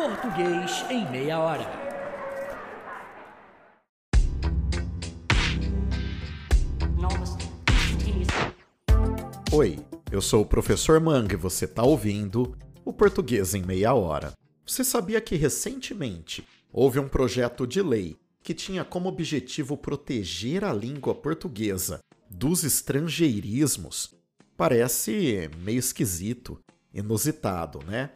Português em meia hora. Oi, eu sou o professor Mang e você está ouvindo o Português em Meia Hora. Você sabia que recentemente houve um projeto de lei que tinha como objetivo proteger a língua portuguesa dos estrangeirismos? Parece meio esquisito, inusitado, né?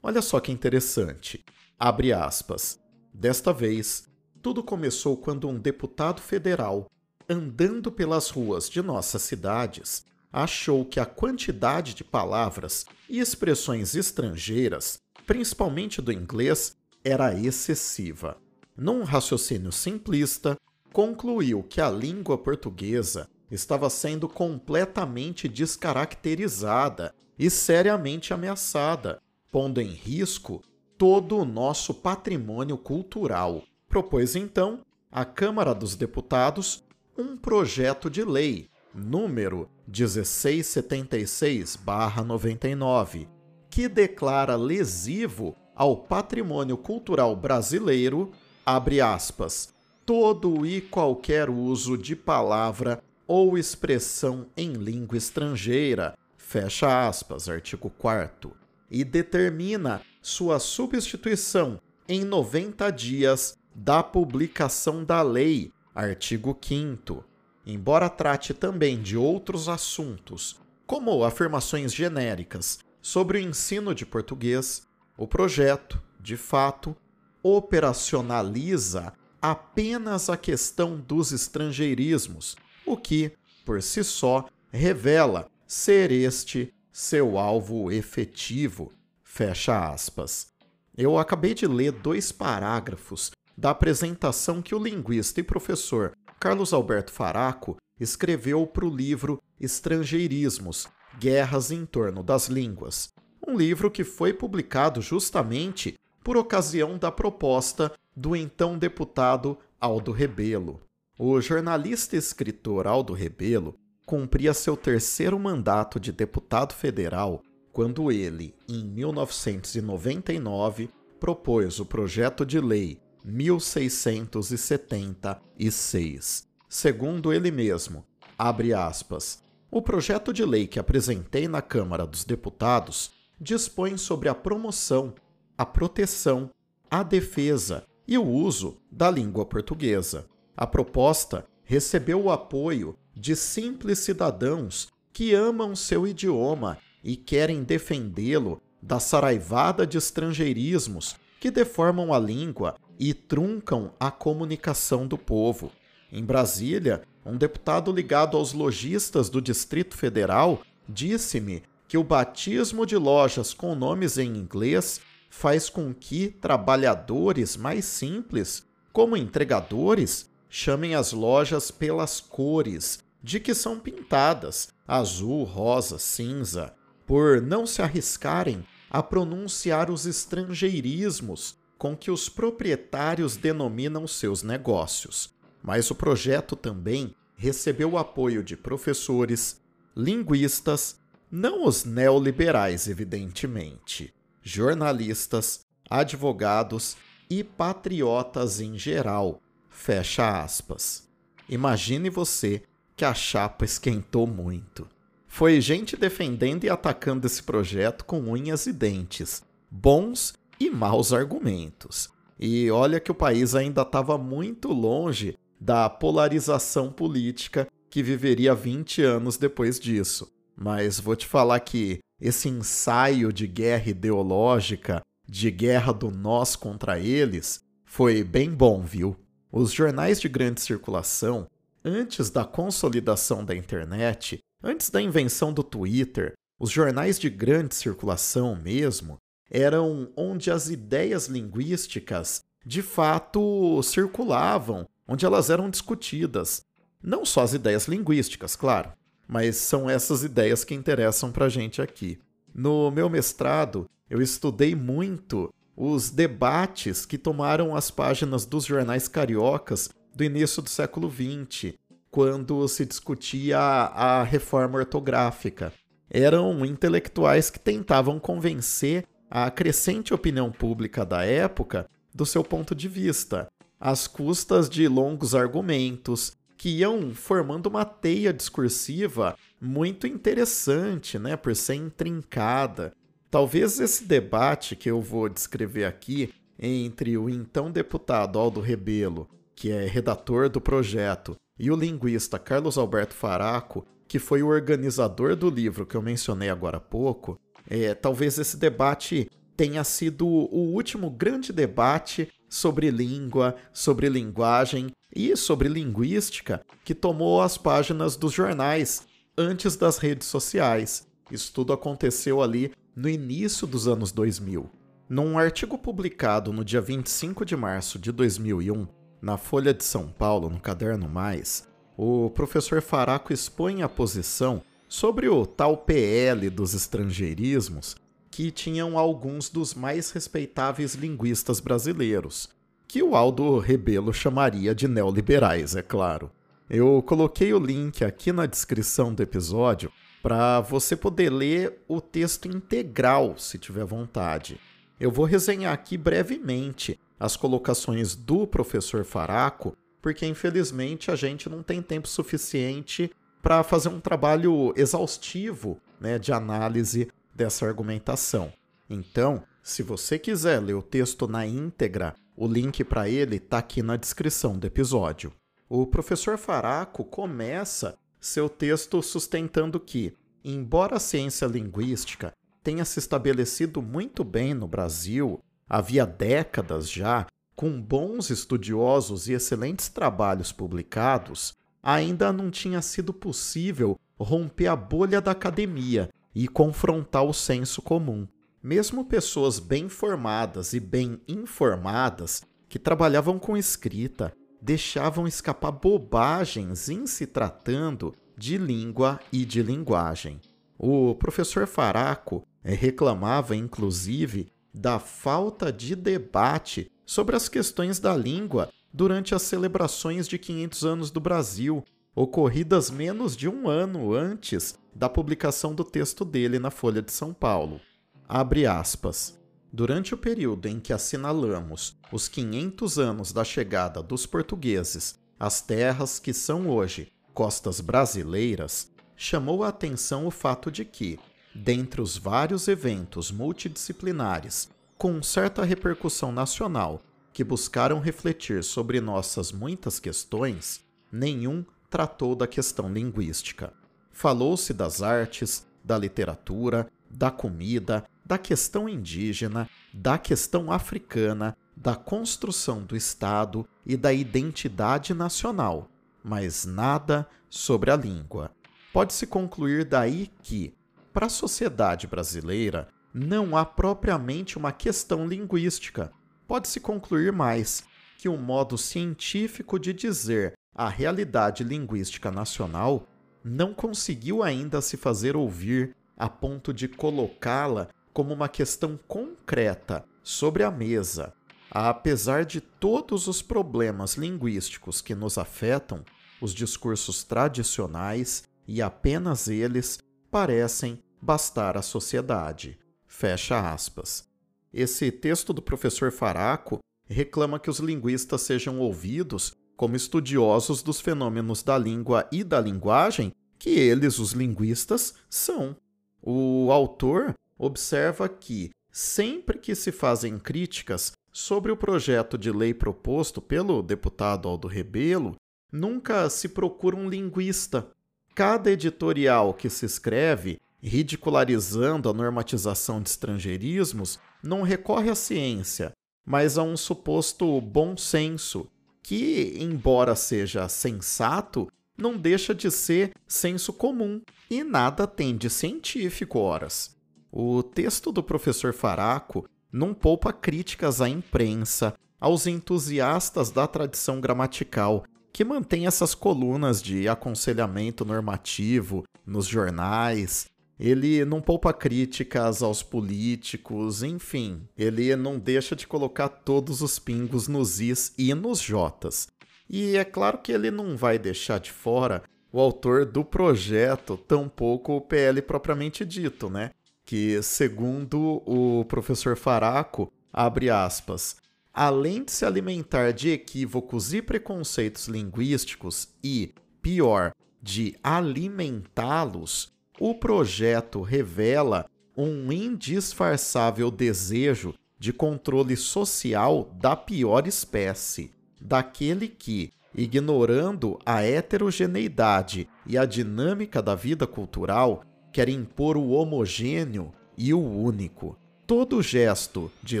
Olha só que interessante. Abre aspas. Desta vez, tudo começou quando um deputado federal, andando pelas ruas de nossas cidades, achou que a quantidade de palavras e expressões estrangeiras, principalmente do inglês, era excessiva. Num raciocínio simplista, concluiu que a língua portuguesa estava sendo completamente descaracterizada e seriamente ameaçada, pondo em risco todo o nosso patrimônio cultural. Propôs então à Câmara dos Deputados um projeto de lei, número 1676-99, que declara lesivo ao patrimônio cultural brasileiro, abre aspas, todo e qualquer uso de palavra ou expressão em língua estrangeira, fecha aspas, artigo 4 e determina sua substituição em 90 dias da publicação da lei, artigo 5 embora trate também de outros assuntos, como afirmações genéricas sobre o ensino de português, o projeto, de fato, operacionaliza apenas a questão dos estrangeirismos, o que, por si só, revela ser este seu alvo efetivo. Fecha aspas. Eu acabei de ler dois parágrafos da apresentação que o linguista e professor Carlos Alberto Faraco escreveu para o livro Estrangeirismos Guerras em torno das Línguas, um livro que foi publicado justamente por ocasião da proposta do então deputado Aldo Rebelo. O jornalista e escritor Aldo Rebelo cumpria seu terceiro mandato de deputado federal quando ele, em 1999, propôs o projeto de lei 1676. Segundo ele mesmo, abre aspas, o projeto de lei que apresentei na Câmara dos Deputados dispõe sobre a promoção, a proteção, a defesa e o uso da língua portuguesa. A proposta recebeu o apoio de simples cidadãos que amam seu idioma e querem defendê-lo da saraivada de estrangeirismos que deformam a língua e truncam a comunicação do povo. Em Brasília, um deputado ligado aos lojistas do Distrito Federal disse-me que o batismo de lojas com nomes em inglês faz com que trabalhadores mais simples, como entregadores, chamem as lojas pelas cores de que são pintadas azul, rosa, cinza, por não se arriscarem a pronunciar os estrangeirismos com que os proprietários denominam seus negócios. Mas o projeto também recebeu o apoio de professores, linguistas, não os neoliberais, evidentemente, jornalistas, advogados e patriotas em geral. Fecha aspas. Imagine você que a chapa esquentou muito. Foi gente defendendo e atacando esse projeto com unhas e dentes, bons e maus argumentos. E olha que o país ainda estava muito longe da polarização política que viveria 20 anos depois disso. Mas vou te falar que esse ensaio de guerra ideológica, de guerra do nós contra eles, foi bem bom, viu? Os jornais de grande circulação, antes da consolidação da internet, antes da invenção do Twitter, os jornais de grande circulação mesmo, eram onde as ideias linguísticas de fato circulavam, onde elas eram discutidas. Não só as ideias linguísticas, claro, mas são essas ideias que interessam para a gente aqui. No meu mestrado, eu estudei muito os debates que tomaram as páginas dos jornais cariocas do início do século XX, quando se discutia a reforma ortográfica. Eram intelectuais que tentavam convencer a crescente opinião pública da época do seu ponto de vista, às custas de longos argumentos que iam formando uma teia discursiva muito interessante, né, por ser intrincada. Talvez esse debate que eu vou descrever aqui entre o então deputado Aldo Rebelo, que é redator do projeto, e o linguista Carlos Alberto Faraco, que foi o organizador do livro que eu mencionei agora há pouco, é, talvez esse debate tenha sido o último grande debate sobre língua, sobre linguagem e sobre linguística que tomou as páginas dos jornais antes das redes sociais. Isso tudo aconteceu ali no início dos anos 2000. Num artigo publicado no dia 25 de março de 2001, na Folha de São Paulo, no Caderno Mais, o professor Faraco expõe a posição sobre o tal PL dos estrangeirismos que tinham alguns dos mais respeitáveis linguistas brasileiros, que o Aldo Rebelo chamaria de neoliberais, é claro. Eu coloquei o link aqui na descrição do episódio para você poder ler o texto integral, se tiver vontade. Eu vou resenhar aqui brevemente as colocações do professor Faraco, porque infelizmente a gente não tem tempo suficiente para fazer um trabalho exaustivo né, de análise dessa argumentação. Então, se você quiser ler o texto na íntegra, o link para ele está aqui na descrição do episódio. O professor Faraco começa seu texto sustentando que, embora a ciência linguística tenha se estabelecido muito bem no Brasil, havia décadas já, com bons estudiosos e excelentes trabalhos publicados, ainda não tinha sido possível romper a bolha da academia e confrontar o senso comum. Mesmo pessoas bem formadas e bem informadas que trabalhavam com escrita deixavam escapar bobagens em se tratando de língua e de linguagem. O professor Faraco eh, reclamava, inclusive, da falta de debate sobre as questões da língua durante as celebrações de 500 anos do Brasil, ocorridas menos de um ano antes da publicação do texto dele na Folha de São Paulo. Abre aspas. Durante o período em que assinalamos os 500 anos da chegada dos portugueses às terras que são hoje costas brasileiras, chamou a atenção o fato de que, dentre os vários eventos multidisciplinares com certa repercussão nacional que buscaram refletir sobre nossas muitas questões, nenhum tratou da questão linguística. Falou-se das artes, da literatura, da comida, da questão indígena, da questão africana, da construção do Estado e da identidade nacional, mas nada sobre a língua. Pode-se concluir daí que, para a sociedade brasileira, não há propriamente uma questão linguística. Pode-se concluir mais que um modo científico de dizer a realidade linguística nacional não conseguiu ainda se fazer ouvir a ponto de colocá-la como uma questão concreta sobre a mesa. Apesar de todos os problemas linguísticos que nos afetam, os discursos tradicionais, e apenas eles, parecem bastar à sociedade. Fecha aspas. Esse texto do professor Faraco reclama que os linguistas sejam ouvidos como estudiosos dos fenômenos da língua e da linguagem que eles, os linguistas, são. O autor observa que, sempre que se fazem críticas sobre o projeto de lei proposto pelo deputado Aldo Rebelo, nunca se procura um linguista. Cada editorial que se escreve ridicularizando a normatização de estrangeirismos não recorre à ciência, mas a um suposto bom senso, que, embora seja sensato, não deixa de ser senso comum e nada tem de científico, horas. O texto do professor Faraco não poupa críticas à imprensa, aos entusiastas da tradição gramatical, que mantém essas colunas de aconselhamento normativo nos jornais. Ele não poupa críticas aos políticos, enfim, ele não deixa de colocar todos os pingos nos is e nos jotas. E é claro que ele não vai deixar de fora o autor do projeto, tampouco o PL propriamente dito, né? que, segundo o professor Faraco, abre aspas, além de se alimentar de equívocos e preconceitos linguísticos e, pior, de alimentá-los, o projeto revela um indisfarçável desejo de controle social da pior espécie, daquele que, ignorando a heterogeneidade e a dinâmica da vida cultural, quer impor o homogêneo e o único. Todo gesto de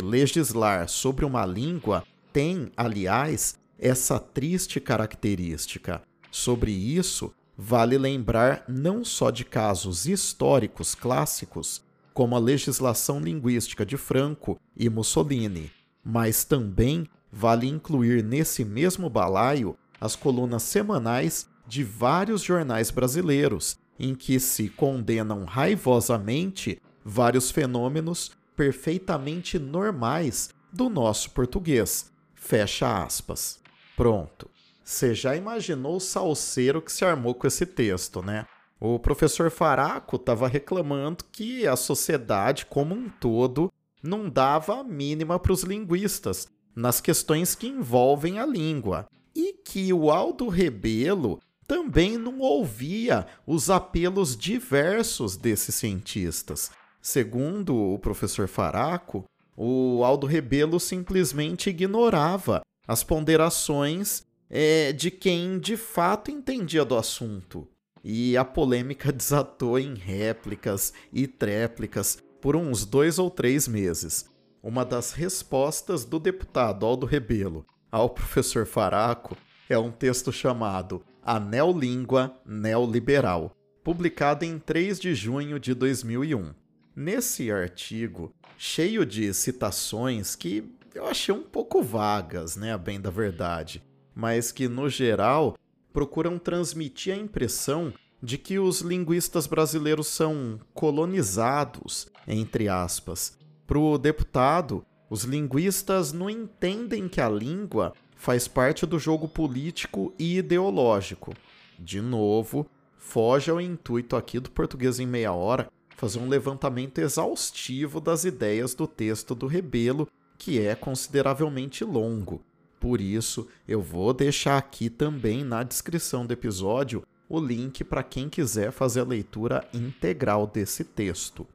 legislar sobre uma língua tem, aliás, essa triste característica. Sobre isso, vale lembrar não só de casos históricos clássicos, como a legislação linguística de Franco e Mussolini, mas também vale incluir nesse mesmo balaio as colunas semanais de vários jornais brasileiros, em que se condenam raivosamente vários fenômenos perfeitamente normais do nosso português. Fecha aspas. Pronto. Você já imaginou o salseiro que se armou com esse texto, né? O professor Faraco estava reclamando que a sociedade como um todo não dava a mínima para os linguistas nas questões que envolvem a língua e que o Aldo Rebelo também não ouvia os apelos diversos desses cientistas. Segundo o professor Faraco, o Aldo Rebelo simplesmente ignorava as ponderações é, de quem de fato entendia do assunto e a polêmica desatou em réplicas e tréplicas por uns dois ou três meses. Uma das respostas do deputado Aldo Rebelo ao professor Faraco é um texto chamado A Neolíngua Neoliberal, publicado em 3 de junho de 2001. Nesse artigo, cheio de citações que eu achei um pouco vagas, né, bem da verdade, mas que no geral procuram transmitir a impressão de que os linguistas brasileiros são colonizados, entre aspas. Para o deputado, os linguistas não entendem que a língua faz parte do jogo político e ideológico. De novo, foge ao intuito aqui do Português em Meia Hora fazer um levantamento exaustivo das ideias do texto do Rebelo, que é consideravelmente longo. Por isso, eu vou deixar aqui também na descrição do episódio o link para quem quiser fazer a leitura integral desse texto.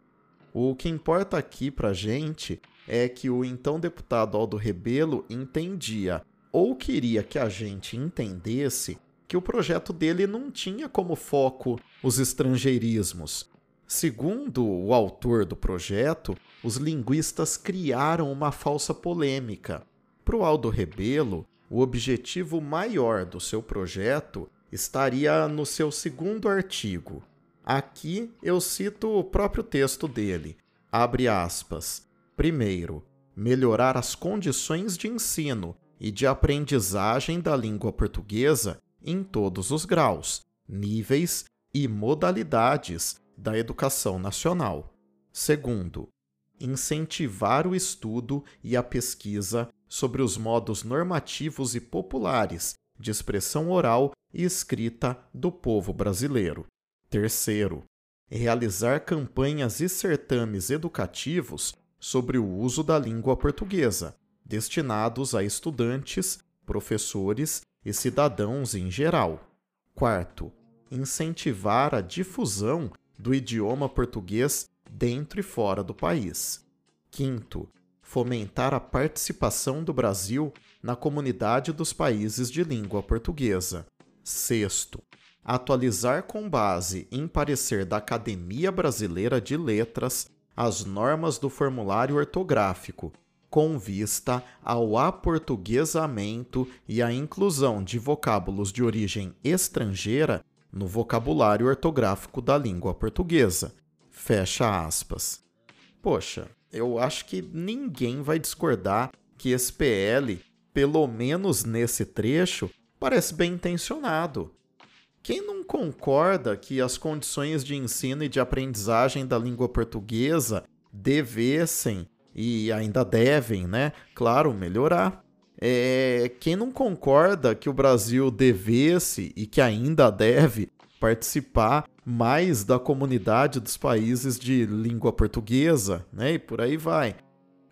O que importa aqui para gente é que o então deputado Aldo Rebelo entendia, ou queria que a gente entendesse, que o projeto dele não tinha como foco os estrangeirismos. Segundo o autor do projeto, os linguistas criaram uma falsa polêmica para o Aldo Rebelo, o objetivo maior do seu projeto estaria no seu segundo artigo. Aqui eu cito o próprio texto dele. Abre aspas. Primeiro, melhorar as condições de ensino e de aprendizagem da língua portuguesa em todos os graus, níveis e modalidades da educação nacional. Segundo, incentivar o estudo e a pesquisa sobre os modos normativos e populares de expressão oral e escrita do povo brasileiro. Terceiro, realizar campanhas e certames educativos sobre o uso da língua portuguesa, destinados a estudantes, professores e cidadãos em geral. Quarto, incentivar a difusão do idioma português dentro e fora do país. Quinto, fomentar a participação do Brasil na comunidade dos países de língua portuguesa. Sexto, atualizar com base em parecer da Academia Brasileira de Letras as normas do formulário ortográfico, com vista ao aportuguesamento e à inclusão de vocábulos de origem estrangeira no vocabulário ortográfico da língua portuguesa. Fecha aspas. Poxa, eu acho que ninguém vai discordar que esse PL, pelo menos nesse trecho, parece bem intencionado. Quem não concorda que as condições de ensino e de aprendizagem da língua portuguesa devessem e ainda devem, né? Claro, melhorar. É, quem não concorda que o Brasil devesse e que ainda deve participar mais da comunidade dos países de língua portuguesa, né? E por aí vai.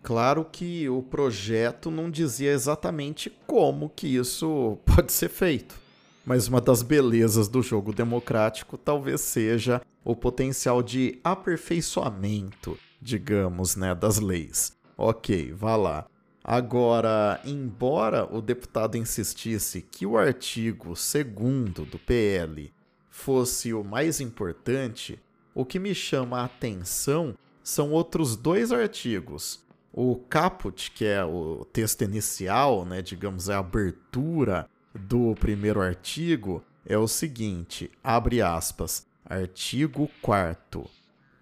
Claro que o projeto não dizia exatamente como que isso pode ser feito, mas uma das belezas do jogo democrático talvez seja o potencial de aperfeiçoamento, digamos, né, das leis. Ok, vá lá. Agora, embora o deputado insistisse que o artigo 2 do PL fosse o mais importante, o que me chama a atenção são outros dois artigos. O caput, que é o texto inicial, né, digamos, é a abertura do primeiro artigo, é o seguinte: abre aspas, artigo 4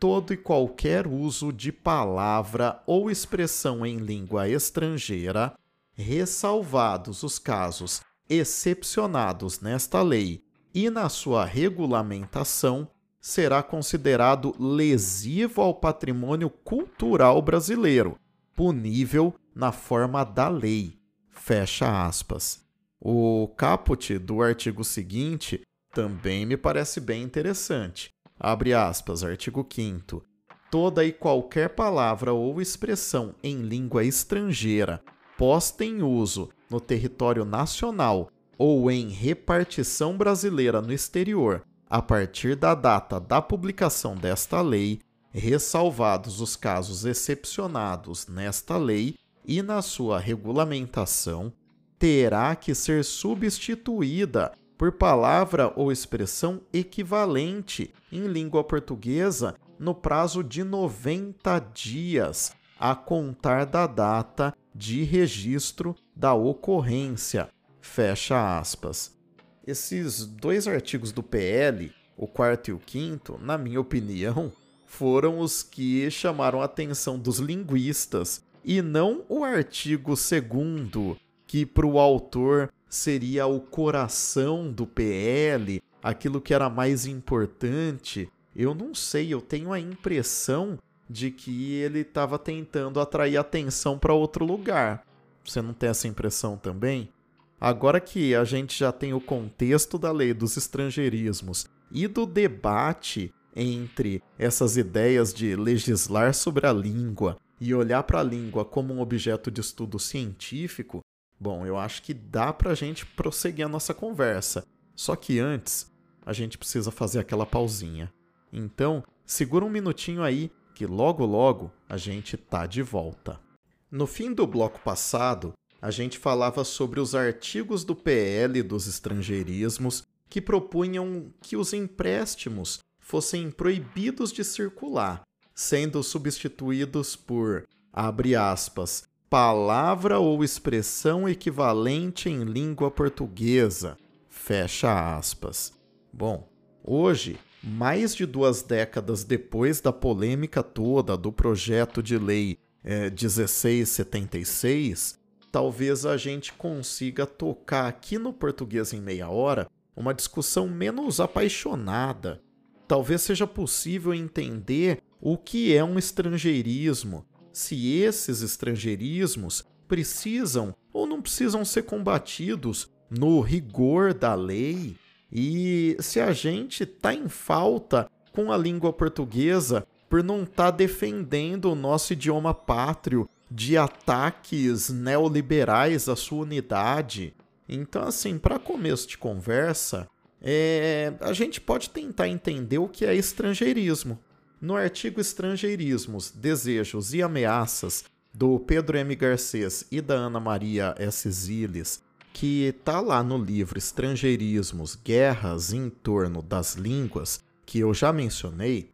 todo e qualquer uso de palavra ou expressão em língua estrangeira, ressalvados os casos excepcionados nesta lei e na sua regulamentação, será considerado lesivo ao patrimônio cultural brasileiro, punível na forma da lei. Fecha aspas. O caput do artigo seguinte também me parece bem interessante. Abre aspas, artigo 5 Toda e qualquer palavra ou expressão em língua estrangeira posta em uso no território nacional ou em repartição brasileira no exterior, a partir da data da publicação desta lei, ressalvados os casos excepcionados nesta lei e na sua regulamentação, terá que ser substituída por palavra ou expressão equivalente em língua portuguesa no prazo de 90 dias, a contar da data de registro da ocorrência. Fecha aspas. Esses dois artigos do PL, o quarto e o quinto, na minha opinião, foram os que chamaram a atenção dos linguistas e não o artigo segundo, que para o autor seria o coração do PL, aquilo que era mais importante. Eu não sei, eu tenho a impressão de que ele estava tentando atrair atenção para outro lugar. Você não tem essa impressão também? Agora que a gente já tem o contexto da lei dos estrangeirismos e do debate entre essas ideias de legislar sobre a língua e olhar para a língua como um objeto de estudo científico, Bom, eu acho que dá pra gente prosseguir a nossa conversa. Só que antes, a gente precisa fazer aquela pausinha. Então, segura um minutinho aí, que logo logo a gente tá de volta. No fim do bloco passado, a gente falava sobre os artigos do PL dos estrangeirismos que propunham que os empréstimos fossem proibidos de circular, sendo substituídos por, abre aspas, palavra ou expressão equivalente em língua portuguesa. Fecha aspas. Bom, hoje, mais de duas décadas depois da polêmica toda do projeto de lei é, 1676, talvez a gente consiga tocar aqui no Português em Meia Hora uma discussão menos apaixonada. Talvez seja possível entender o que é um estrangeirismo, se esses estrangeirismos precisam ou não precisam ser combatidos no rigor da lei e se a gente está em falta com a língua portuguesa por não estar tá defendendo o nosso idioma pátrio de ataques neoliberais à sua unidade. Então, assim, para começo de conversa, é, a gente pode tentar entender o que é estrangeirismo. No artigo Estrangeirismos, Desejos e Ameaças, do Pedro M. Garcês e da Ana Maria S. Ziles, que está lá no livro Estrangeirismos, Guerras em torno das línguas, que eu já mencionei,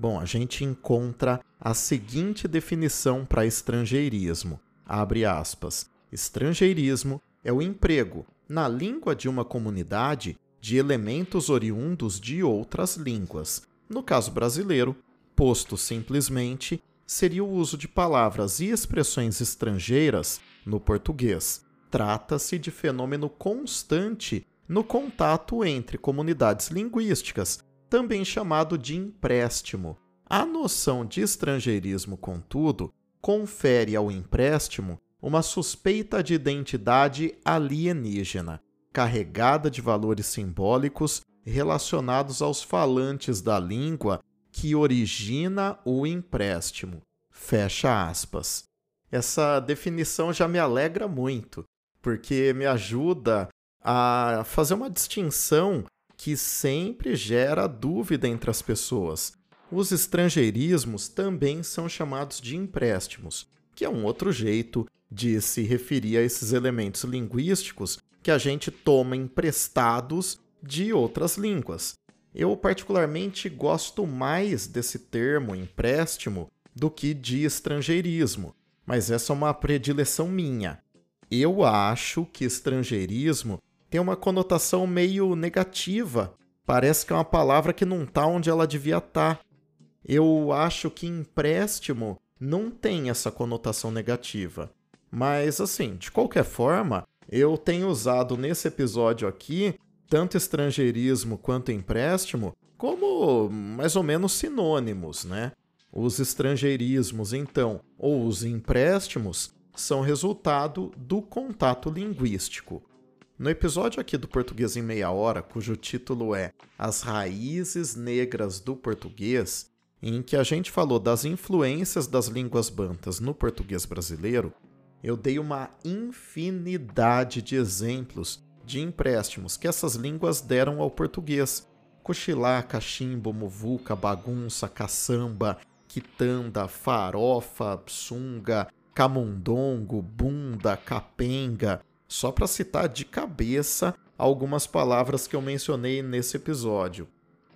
bom, a gente encontra a seguinte definição para estrangeirismo. Abre aspas. Estrangeirismo é o emprego, na língua de uma comunidade, de elementos oriundos de outras línguas. No caso brasileiro, Posto simplesmente, seria o uso de palavras e expressões estrangeiras no português. Trata-se de fenômeno constante no contato entre comunidades linguísticas, também chamado de empréstimo. A noção de estrangeirismo, contudo, confere ao empréstimo uma suspeita de identidade alienígena, carregada de valores simbólicos relacionados aos falantes da língua que origina o empréstimo. Fecha aspas. Essa definição já me alegra muito, porque me ajuda a fazer uma distinção que sempre gera dúvida entre as pessoas. Os estrangeirismos também são chamados de empréstimos, que é um outro jeito de se referir a esses elementos linguísticos que a gente toma emprestados de outras línguas. Eu, particularmente, gosto mais desse termo empréstimo do que de estrangeirismo, mas essa é uma predileção minha. Eu acho que estrangeirismo tem uma conotação meio negativa. Parece que é uma palavra que não está onde ela devia estar. Tá. Eu acho que empréstimo não tem essa conotação negativa. Mas, assim, de qualquer forma, eu tenho usado nesse episódio aqui tanto estrangeirismo quanto empréstimo como mais ou menos sinônimos, né? Os estrangeirismos, então, ou os empréstimos, são resultado do contato linguístico. No episódio aqui do Português em Meia Hora, cujo título é As Raízes Negras do Português, em que a gente falou das influências das línguas bantas no português brasileiro, eu dei uma infinidade de exemplos de empréstimos que essas línguas deram ao português. Cochilá, cachimbo, muvuca, bagunça, caçamba, quitanda, farofa, sunga, camundongo, bunda, capenga, só para citar de cabeça algumas palavras que eu mencionei nesse episódio.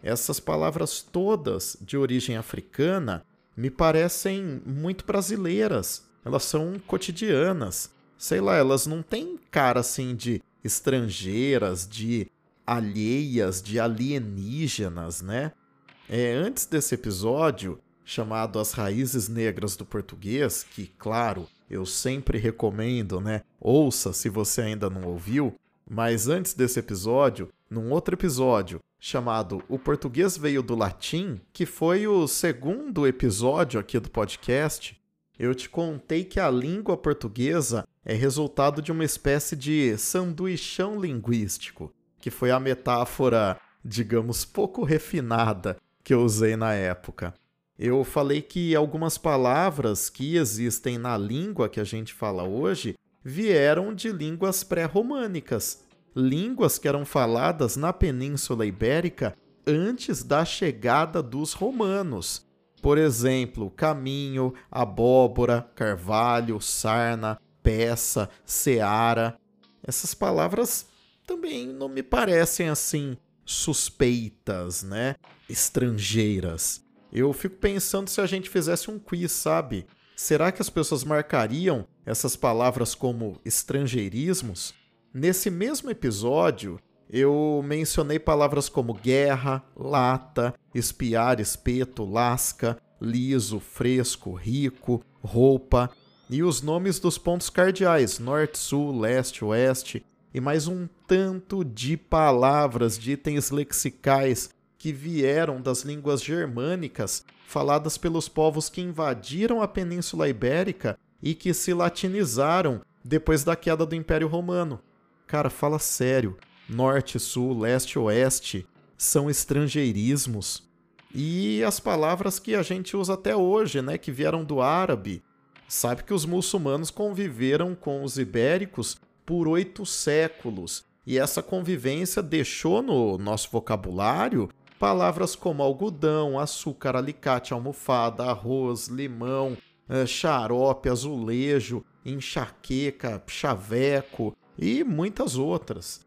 Essas palavras todas de origem africana me parecem muito brasileiras. Elas são cotidianas. Sei lá, elas não têm cara assim de estrangeiras, de alheias, de alienígenas, né? É, antes desse episódio, chamado As Raízes Negras do Português, que, claro, eu sempre recomendo, né? Ouça se você ainda não ouviu. Mas antes desse episódio, num outro episódio chamado O Português Veio do Latim, que foi o segundo episódio aqui do podcast, eu te contei que a língua portuguesa é resultado de uma espécie de sanduichão linguístico, que foi a metáfora, digamos, pouco refinada que eu usei na época. Eu falei que algumas palavras que existem na língua que a gente fala hoje vieram de línguas pré-românicas, línguas que eram faladas na Península Ibérica antes da chegada dos romanos. Por exemplo, caminho, abóbora, carvalho, sarna, peça, seara. Essas palavras também não me parecem assim suspeitas, né? Estrangeiras. Eu fico pensando se a gente fizesse um quiz, sabe? Será que as pessoas marcariam essas palavras como estrangeirismos? Nesse mesmo episódio, eu mencionei palavras como guerra, lata, espiar, espeto, lasca, liso, fresco, rico, roupa e os nomes dos pontos cardeais norte, sul, leste, oeste e mais um tanto de palavras de itens lexicais que vieram das línguas germânicas faladas pelos povos que invadiram a Península Ibérica e que se latinizaram depois da queda do Império Romano. Cara, fala sério. Norte, sul, leste, oeste são estrangeirismos. E as palavras que a gente usa até hoje, né, que vieram do árabe. Sabe que os muçulmanos conviveram com os ibéricos por oito séculos. E essa convivência deixou no nosso vocabulário palavras como algodão, açúcar, alicate, almofada, arroz, limão, eh, xarope, azulejo, enxaqueca, chaveco, e muitas outras.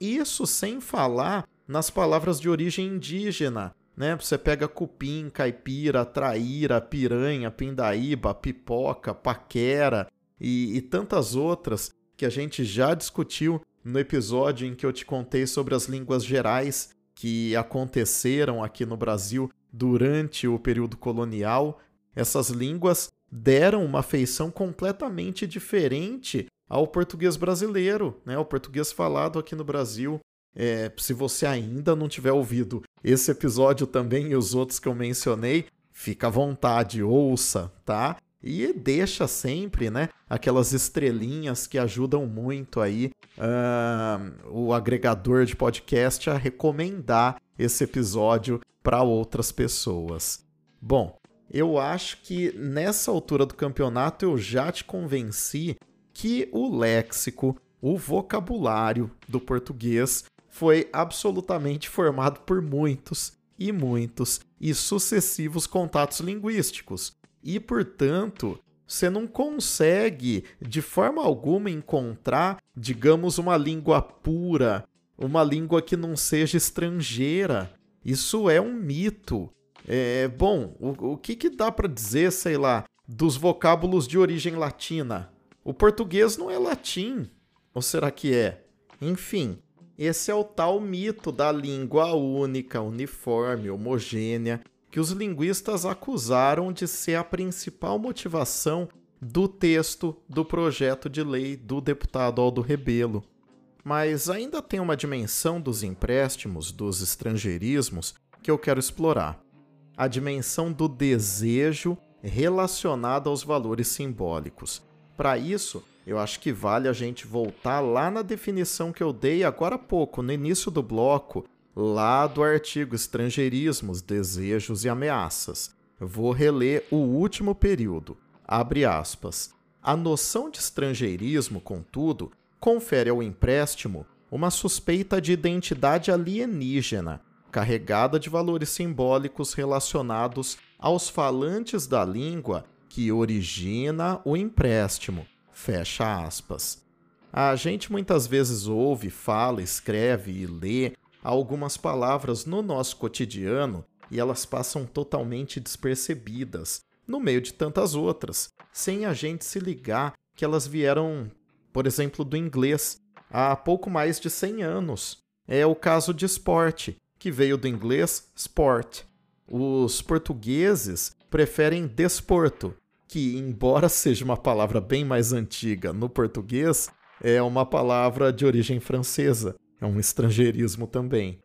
Isso sem falar nas palavras de origem indígena, né? Você pega cupim, caipira, traíra, piranha, pindaíba, pipoca, paquera e, e tantas outras que a gente já discutiu no episódio em que eu te contei sobre as línguas gerais que aconteceram aqui no Brasil durante o período colonial. Essas línguas deram uma feição completamente diferente ao português brasileiro, né? O português falado aqui no Brasil. É, se você ainda não tiver ouvido esse episódio também e os outros que eu mencionei, fica à vontade, ouça, tá? E deixa sempre, né, aquelas estrelinhas que ajudam muito aí uh, o agregador de podcast a recomendar esse episódio para outras pessoas. Bom, eu acho que nessa altura do campeonato eu já te convenci que o léxico, o vocabulário do português foi absolutamente formado por muitos e muitos e sucessivos contatos linguísticos. E, portanto, você não consegue de forma alguma encontrar, digamos, uma língua pura, uma língua que não seja estrangeira. Isso é um mito. É, bom, o, o que, que dá para dizer, sei lá, dos vocábulos de origem latina? O português não é latim. Ou será que é? Enfim, esse é o tal mito da língua única, uniforme, homogênea, que os linguistas acusaram de ser a principal motivação do texto do projeto de lei do deputado Aldo Rebelo. Mas ainda tem uma dimensão dos empréstimos, dos estrangeirismos, que eu quero explorar. A dimensão do desejo relacionada aos valores simbólicos. Para isso, eu acho que vale a gente voltar lá na definição que eu dei agora há pouco, no início do bloco, lá do artigo Estrangeirismos, Desejos e Ameaças. vou reler o último período. Abre aspas. A noção de estrangeirismo, contudo, confere ao empréstimo uma suspeita de identidade alienígena, carregada de valores simbólicos relacionados aos falantes da língua que origina o empréstimo, Fecha aspas. A gente muitas vezes ouve, fala, escreve e lê algumas palavras no nosso cotidiano e elas passam totalmente despercebidas, no meio de tantas outras, sem a gente se ligar que elas vieram, por exemplo, do inglês, há pouco mais de 100 anos. É o caso de esporte, que veio do inglês sport. Os portugueses preferem desporto, que, embora seja uma palavra bem mais antiga no português, é uma palavra de origem francesa, é um estrangeirismo também.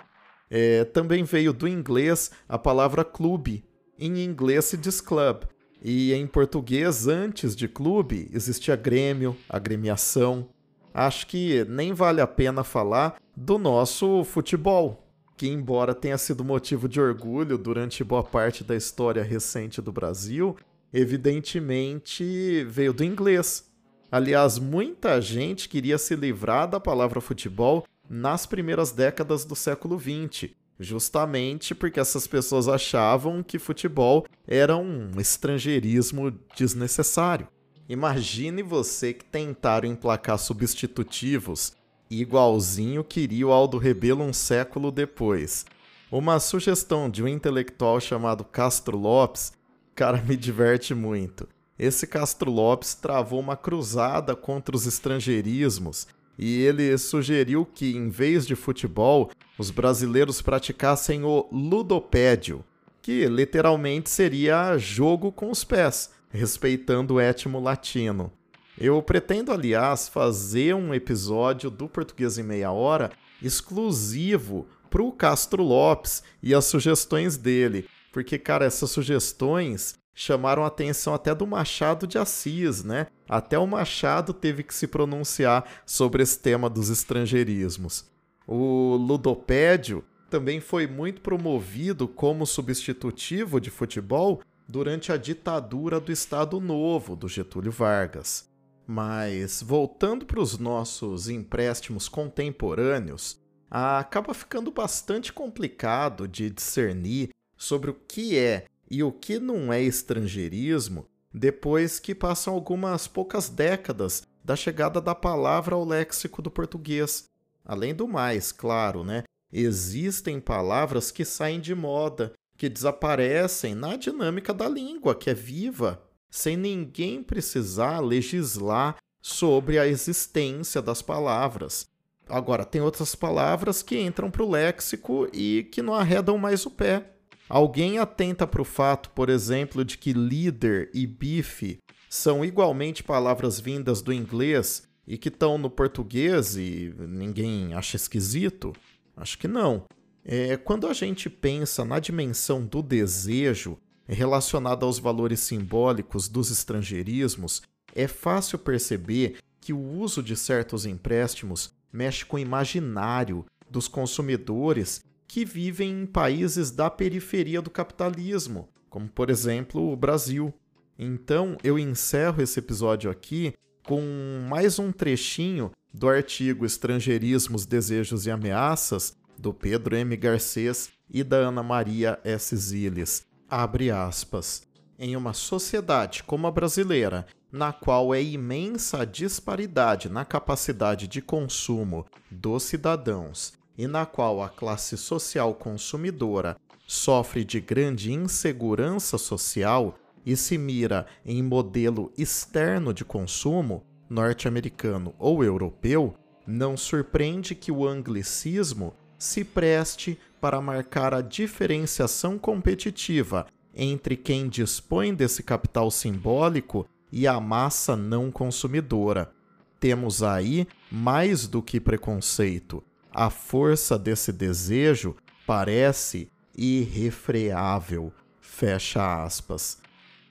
É, também veio do inglês a palavra clube. Em inglês se diz club. E em português, antes de clube, existia grêmio, agremiação. Acho que nem vale a pena falar do nosso futebol, que, embora tenha sido motivo de orgulho durante boa parte da história recente do Brasil, evidentemente veio do inglês. Aliás, muita gente queria se livrar da palavra futebol nas primeiras décadas do século XX, justamente porque essas pessoas achavam que futebol era um estrangeirismo desnecessário. Imagine você que tentaram emplacar substitutivos igualzinho queria o Aldo Rebelo um século depois. Uma sugestão de um intelectual chamado Castro Lopes cara me diverte muito. Esse Castro Lopes travou uma cruzada contra os estrangeirismos e ele sugeriu que, em vez de futebol, os brasileiros praticassem o ludopédio, que literalmente seria jogo com os pés, respeitando o étimo latino. Eu pretendo, aliás, fazer um episódio do Português em Meia Hora exclusivo para o Castro Lopes e as sugestões dele, porque, cara, essas sugestões chamaram a atenção até do Machado de Assis, né? Até o Machado teve que se pronunciar sobre esse tema dos estrangeirismos. O ludopédio também foi muito promovido como substitutivo de futebol durante a ditadura do Estado Novo, do Getúlio Vargas. Mas, voltando para os nossos empréstimos contemporâneos, acaba ficando bastante complicado de discernir sobre o que é e o que não é estrangeirismo depois que passam algumas poucas décadas da chegada da palavra ao léxico do português. Além do mais, claro, né? Existem palavras que saem de moda, que desaparecem na dinâmica da língua, que é viva, sem ninguém precisar legislar sobre a existência das palavras. Agora, tem outras palavras que entram para o léxico e que não arredam mais o pé. Alguém atenta para o fato, por exemplo, de que líder e bife são igualmente palavras vindas do inglês e que estão no português e ninguém acha esquisito? Acho que não. É, quando a gente pensa na dimensão do desejo, relacionada aos valores simbólicos dos estrangeirismos, é fácil perceber que o uso de certos empréstimos mexe com o imaginário dos consumidores que vivem em países da periferia do capitalismo, como por exemplo o Brasil. Então eu encerro esse episódio aqui com mais um trechinho do artigo Estrangeirismos, Desejos e Ameaças, do Pedro M. Garcês e da Ana Maria S. Ziles. Abre aspas. Em uma sociedade como a brasileira, na qual é imensa a disparidade na capacidade de consumo dos cidadãos e na qual a classe social consumidora sofre de grande insegurança social e se mira em modelo externo de consumo, norte-americano ou europeu, não surpreende que o anglicismo se preste para marcar a diferenciação competitiva entre quem dispõe desse capital simbólico e a massa não consumidora. Temos aí mais do que preconceito. A força desse desejo parece irrefreável. Fecha aspas.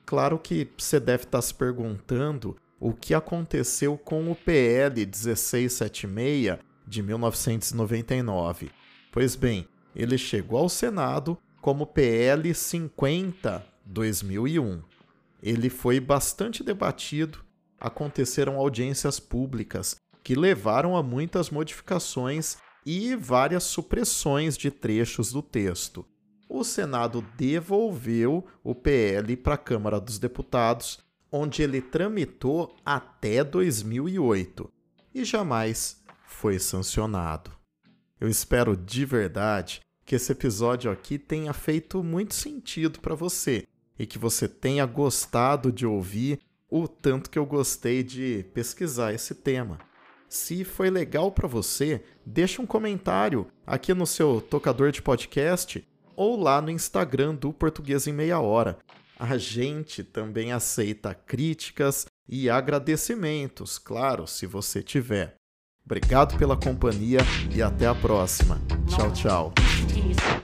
Claro que você deve estar se perguntando o que aconteceu com o PL 1676 de 1999. Pois bem, ele chegou ao Senado como PL 50 2001. Ele foi bastante debatido, aconteceram audiências públicas que levaram a muitas modificações e várias supressões de trechos do texto. O Senado devolveu o PL para a Câmara dos Deputados onde ele tramitou até 2008 e jamais foi sancionado. Eu espero de verdade que esse episódio aqui tenha feito muito sentido para você e que você tenha gostado de ouvir o tanto que eu gostei de pesquisar esse tema. Se foi legal para você, deixa um comentário aqui no seu tocador de podcast ou lá no Instagram do Português em Meia Hora a gente também aceita críticas e agradecimentos, claro, se você tiver. Obrigado pela companhia e até a próxima. Tchau, tchau.